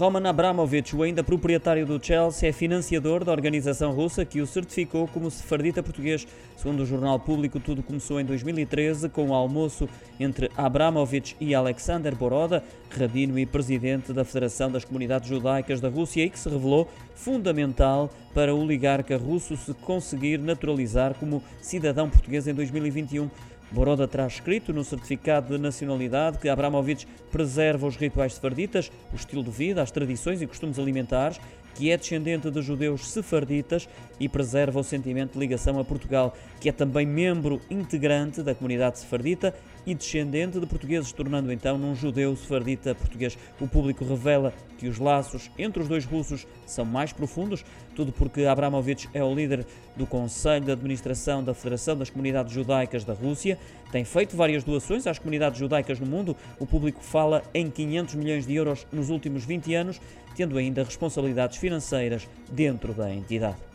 Roman Abramovich, o ainda proprietário do Chelsea, é financiador da organização russa que o certificou como sefardita português. Segundo o jornal público, tudo começou em 2013 com o almoço entre Abramovich e Alexander Boroda, rabino e presidente da Federação das Comunidades Judaicas da Rússia, e que se revelou fundamental para o oligarca russo se conseguir naturalizar como cidadão português em 2021. Boroda traz escrito no certificado de nacionalidade que Abramovich preserva os rituais sefarditas, o estilo de vida, as tradições e costumes alimentares, que é descendente de judeus sefarditas e preserva o sentimento de ligação a Portugal, que é também membro integrante da comunidade sefardita e descendente de portugueses, tornando então num judeu sefardita português. O público revela que os laços entre os dois russos são mais profundos, tudo porque Abramovich é o líder do Conselho de Administração da Federação das Comunidades Judaicas da Rússia, tem feito várias doações às comunidades judaicas no mundo. O público fala em 500 milhões de euros nos últimos 20 anos, tendo ainda responsabilidades financeiras dentro da entidade.